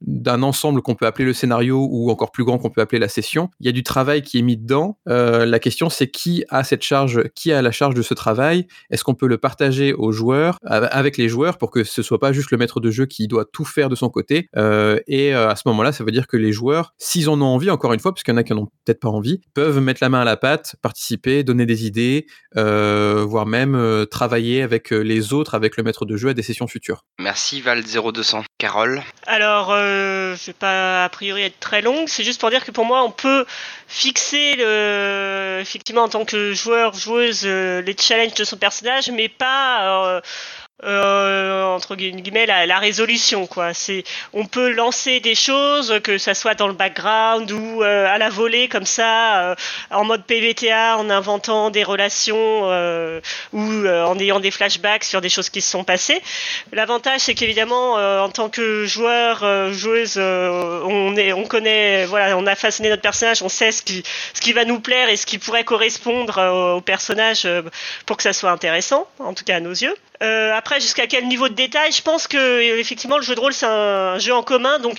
d'un ensemble qu'on peut appeler le scénario ou encore plus grand qu'on peut appeler la session. Il y a du travail qui est mis dedans. Euh, la question, c'est qui a cette charge, qui a la charge de ce travail? Est-ce qu'on peut le partager aux joueurs, avec les joueurs, pour que ce soit pas juste le maître de jeu qui doit tout faire de son côté? Euh, Et euh, à ce moment-là, ça veut dire que les joueurs, s'ils en ont envie, encore une fois, parce qu'il y en a qui n'ont peut-être pas envie, peuvent mettre la main à la pâte, participer, donner des idées, voire même travailler avec les autres, avec le maître de jeu à des sessions futures. Merci Val 0200. Carole? Alors, je vais pas a priori être très longue, c'est juste pour dire que pour moi, on peut fixer le, effectivement en tant que joueur, joueuse, euh, les challenges de son personnage, mais pas euh, euh, entre guillemets la, la, résolution quoi. C'est on peut lancer des choses que ça soit dans le background ou euh, à la volée comme ça euh, en mode PVTA en inventant des relations euh, ou en ayant des flashbacks sur des choses qui se sont passées. L'avantage c'est qu'évidemment en tant que joueur joueuse on est on connaît voilà on a façonné notre personnage on sait ce qui ce qui va nous plaire et ce qui pourrait correspondre au personnage pour que ça soit intéressant en tout cas à nos yeux euh, après, jusqu'à quel niveau de détail Je pense que effectivement, le jeu de rôle c'est un jeu en commun, donc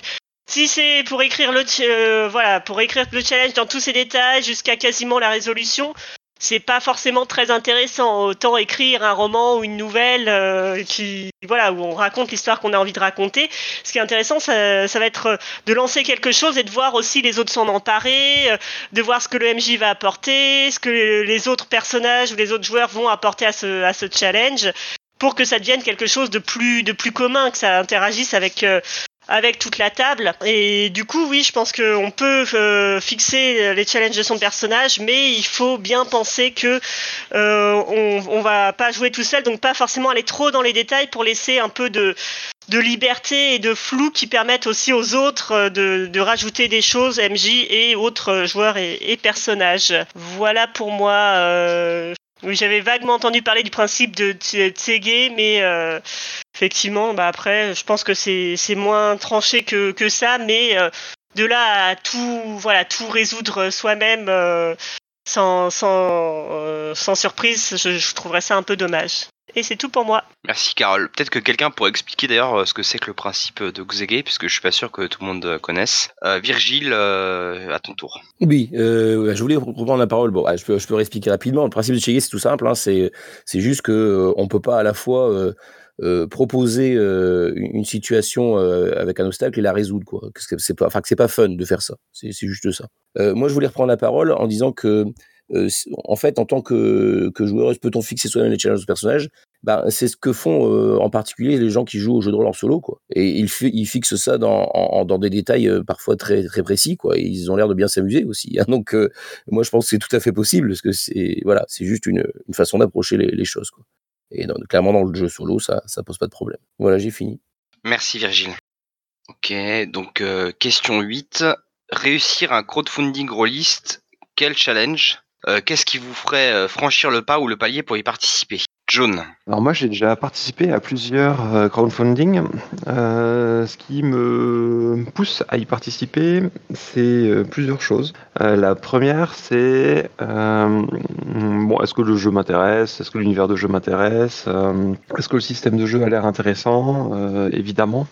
si c'est pour écrire le euh, voilà pour écrire le challenge dans tous ses détails jusqu'à quasiment la résolution, c'est pas forcément très intéressant. Autant écrire un roman ou une nouvelle euh, qui, voilà, où on raconte l'histoire qu'on a envie de raconter. Ce qui est intéressant, ça, ça, va être de lancer quelque chose et de voir aussi les autres s'en emparer, euh, de voir ce que le MJ va apporter, ce que les autres personnages ou les autres joueurs vont apporter à ce, à ce challenge pour que ça devienne quelque chose de plus de plus commun, que ça interagisse avec euh, avec toute la table. Et du coup, oui, je pense qu'on peut euh, fixer les challenges de son personnage, mais il faut bien penser que euh, on, on va pas jouer tout seul, donc pas forcément aller trop dans les détails pour laisser un peu de de liberté et de flou qui permettent aussi aux autres de, de rajouter des choses, MJ et autres joueurs et, et personnages. Voilà pour moi. Euh, oui, j'avais vaguement entendu parler du principe de Tsege, mais euh, effectivement, bah après, je pense que c'est moins tranché que, que ça, mais euh, de là à tout, voilà, tout résoudre soi-même euh, sans, sans, sans surprise, je, je trouverais ça un peu dommage. Et c'est tout pour moi. Merci Carole. Peut-être que quelqu'un pourrait expliquer d'ailleurs euh, ce que c'est que le principe de Xege, puisque je suis pas sûr que tout le monde euh, connaisse. Euh, Virgile, euh, à ton tour. Oui, euh, je voulais reprendre la parole. Bon, je peux, je peux réexpliquer rapidement. Le principe de Xege, c'est tout simple. Hein, c'est, c'est juste que euh, on peut pas à la fois euh, proposer une situation avec un obstacle et la résoudre, quoi. Que c'est pas, enfin, que c'est pas fun de faire ça. C'est, c'est juste ça. moi, je voulais reprendre la parole en disant que euh, en fait, en tant que, que joueuse, peut-on fixer soi-même les challenges de personnage? Bah, C'est ce que font en particulier les gens qui jouent au jeu de rôle en solo. Quoi. Et ils, fixent ça dans, des détails parfois très, précis. Quoi. Ils ont l'air de bien s'amuser aussi. Hein. <laughs> Donc, moi, je pense que c'est tout à fait possible parce que c'est juste une, façon d'approcher les, choses. Quoi. Et clairement, dans le jeu solo, ça ça pose pas de problème. Voilà, j'ai fini. Merci Virgile. Ok, donc question 8. Réussir un crowdfunding rôliste, quel challenge? Euh, qu'est-ce qui vous ferait franchir le pas ou le palier pour y participer? John. Alors moi j'ai déjà participé à plusieurs euh, crowdfunding. Euh, ce qui me pousse à y participer, c'est euh, plusieurs choses. La première, c'est bon, est-ce que le jeu m'intéresse? Est-ce que l'univers de jeu m'intéresse? Est-ce que le système de jeu a l'air intéressant? Évidemment.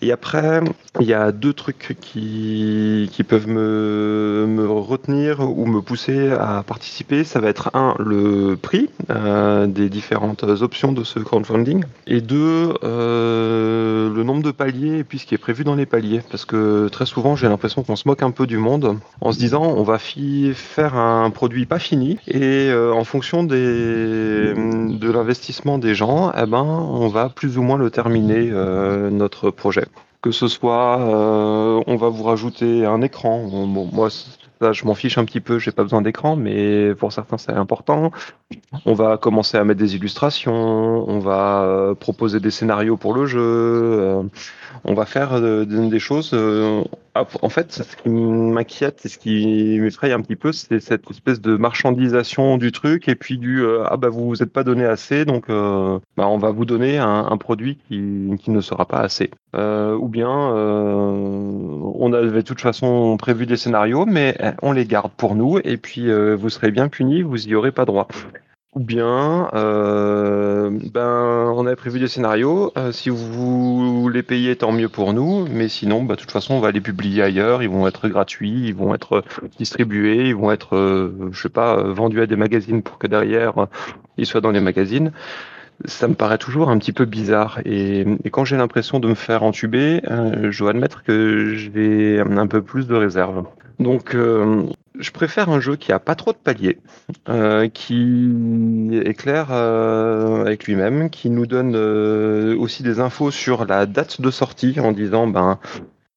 et après, il y a deux trucs qui, qui peuvent me, me retenir ou me pousser à participer. Ça va être un, le prix des différentes options de ce crowdfunding. Et deux, euh, le nombre de paliers et puis ce qui est prévu dans les paliers. Parce que très souvent, j'ai l'impression qu'on se moque un peu du monde en se disant on va faire un produit pas fini et euh, en fonction des, de l'investissement des gens, eh ben, on va plus ou moins le terminer, euh, notre projet que ce soit euh, on va vous rajouter un écran. Bon, moi, je m'en fiche un petit peu, j'ai pas besoin d'écran, mais pour certains, c'est important. On va commencer à mettre des illustrations, on va euh, proposer des scénarios pour le jeu, euh, on va faire euh, des choses. Euh, en fait, ce qui m'inquiète et ce qui m'effraie un petit peu, c'est cette espèce de marchandisation du truc et puis du euh, ah bah vous vous êtes pas donné assez, donc bah, on va vous donner un, produit qui, ne sera pas assez. ou bien on avait de toute façon prévu des scénarios, mais on les garde pour nous et puis vous serez bien punis, vous y aurez pas droit. Ou bien, euh, ben, on avait prévu des scénarios. Euh, si vous les payez, tant mieux pour nous. Mais sinon, bah, de toute façon, on va les publier ailleurs. Ils vont être gratuits, ils vont être distribués, ils vont être, euh, je sais pas, euh, vendus à des magazines pour que derrière euh, ils soient dans les magazines. Ça me paraît toujours un petit peu bizarre. Et, et quand j'ai l'impression de me faire entuber, euh, je dois admettre que j'ai un peu plus de réserve. Donc, euh, je préfère un jeu qui a pas trop de paliers, euh, qui est clair euh, avec lui-même, qui nous donne aussi des infos sur la date de sortie en disant ben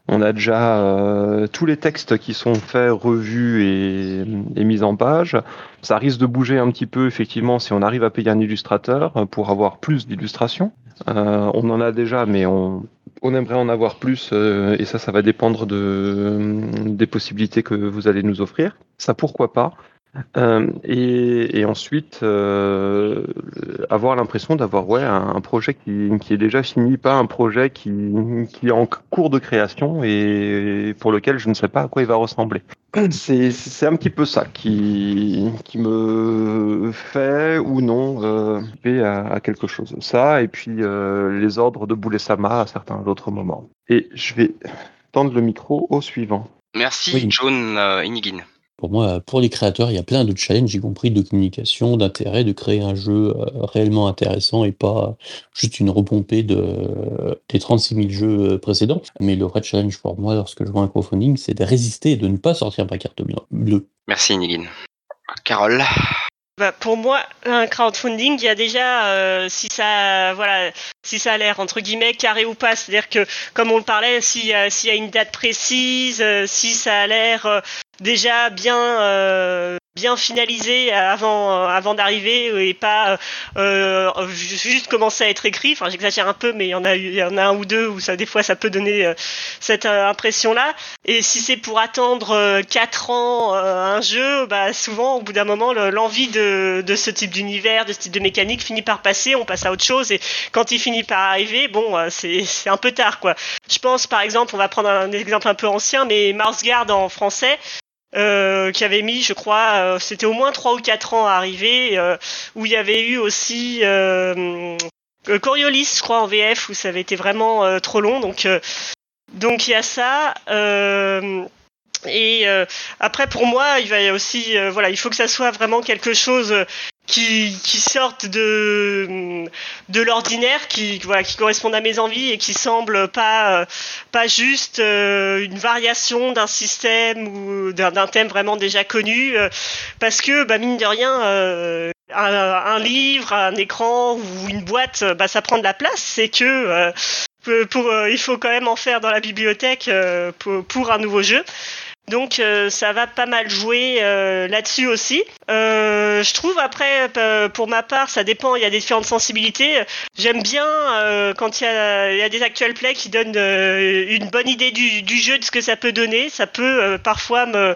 on a déjà tous les textes qui sont faits, revus et, et mis en page. Ça risque de bouger un petit peu effectivement si on arrive à payer un illustrateur pour avoir plus d'illustrations. On en a déjà, mais on, on aimerait en avoir plus euh, et ça, ça va dépendre de, des possibilités que vous allez nous offrir. Ça, pourquoi pas? Euh, et, et ensuite, euh, avoir l'impression d'avoir ouais, un, projet qui, qui est déjà fini, pas un projet qui, qui est en cours de création et pour lequel je ne sais pas à quoi il va ressembler. C'est c'est un petit peu ça qui, qui me fait ou non euh, à, à quelque chose. Ça, et puis euh, les ordres de Boulesama à certains autres moments. Et je vais tendre le micro au suivant. Merci, Oui. John euh, Inigin. Pour moi, pour les créateurs, il y a plein de challenges, y compris de communication, d'intérêt, de créer un jeu euh, réellement intéressant et pas juste une repompée de, des 36 000 jeux euh, précédents. Mais le vrai challenge pour moi, lorsque je vois un crowdfunding, c'est de résister et de ne pas sortir ma carte bleue. Merci, Inigin. Carole. Bah, pour moi, un crowdfunding, il y a déjà euh, si ça, voilà, si ça a l'air entre guillemets carré ou pas, c'est-à-dire que comme on le parlait, s'il y a, s'il y a une date précise, euh, si ça a l'air euh, déjà bien, euh, bien finalisé avant, euh, avant d'arriver et pas euh, ju- juste commencer à être écrit. Enfin, j'exagère un peu, mais il y en a, il y en a un ou deux où ça, des fois, ça peut donner euh, cette euh, impression-là. Et si c'est pour attendre euh, quatre ans un jeu, bah souvent au bout d'un moment le- l'envie de, de ce type d'univers, de ce type de mécanique finit par passer, on passe à autre chose et quand il finit par arriver, bon c'est c'est un peu tard quoi. Je pense par exemple, on va prendre un exemple un peu ancien, mais Mars en français. Euh, qui avait mis, je crois, euh, c'était au moins trois ou quatre ans à arriver, euh, où il y avait eu aussi euh, euh, Coriolis, je crois, en VF, où ça avait été vraiment euh, trop long. Donc, donc il y a ça. et après, pour moi, il va aussi, voilà, il faut que ça soit vraiment quelque chose qui, qui sorte de de l'ordinaire, qui voilà, qui corresponde à mes envies et qui semble pas euh, pas juste euh, une variation d'un système ou d'un thème vraiment déjà connu, euh, parce que bah, mine de rien. un, livre, un écran ou une boîte, bah, ça prend de la place. C'est que pour, il faut quand même en faire dans la bibliothèque pour un nouveau jeu. Donc euh, ça va pas mal jouer euh, là-dessus aussi. Euh, je trouve après, euh, pour ma part, ça dépend. Il y a différentes sensibilités. J'aime bien euh, quand il y a, il y a des actual plays qui donnent euh, une bonne idée du, du jeu, de ce que ça peut donner. Ça peut parfois me,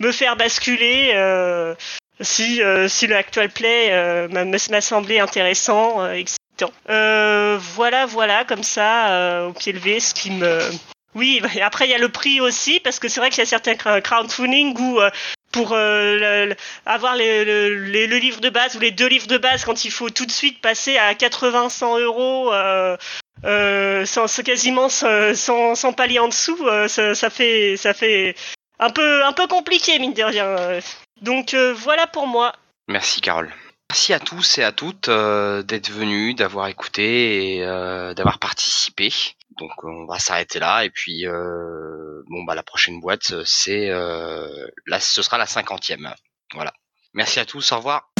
me faire basculer. si, si le actual play m'a semblé intéressant, excitant. Euh, voilà, voilà, comme ça, euh, au pied levé, ce qui me... Oui, et après il y a le prix aussi, parce que c'est vrai qu'il y a certains crowdfunding où euh, pour euh, avoir le, livre de base ou les deux livres de base, quand il faut tout de suite passer à 80-100 euros, euh, sans, quasiment sans, sans, palier en dessous, ça, fait un peu un peu compliqué mine de rien. Donc voilà pour moi. Merci, Carole. Merci à tous et à toutes d'être venus, d'avoir écouté et d'avoir participé. Donc on va s'arrêter là et puis euh, bon bah la prochaine boîte c'est euh, là ce sera la cinquantième. Voilà. Merci à tous, au revoir.